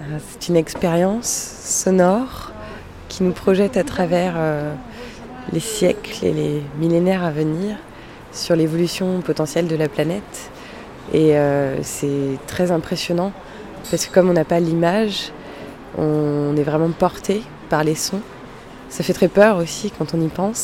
Euh, c'est une expérience sonore qui nous projette à travers euh, les siècles et les millénaires à venir sur l'évolution potentielle de la planète. Et euh, c'est très impressionnant parce que comme on n'a pas l'image, on est vraiment porté par les sons. Ça fait très peur aussi quand on y pense.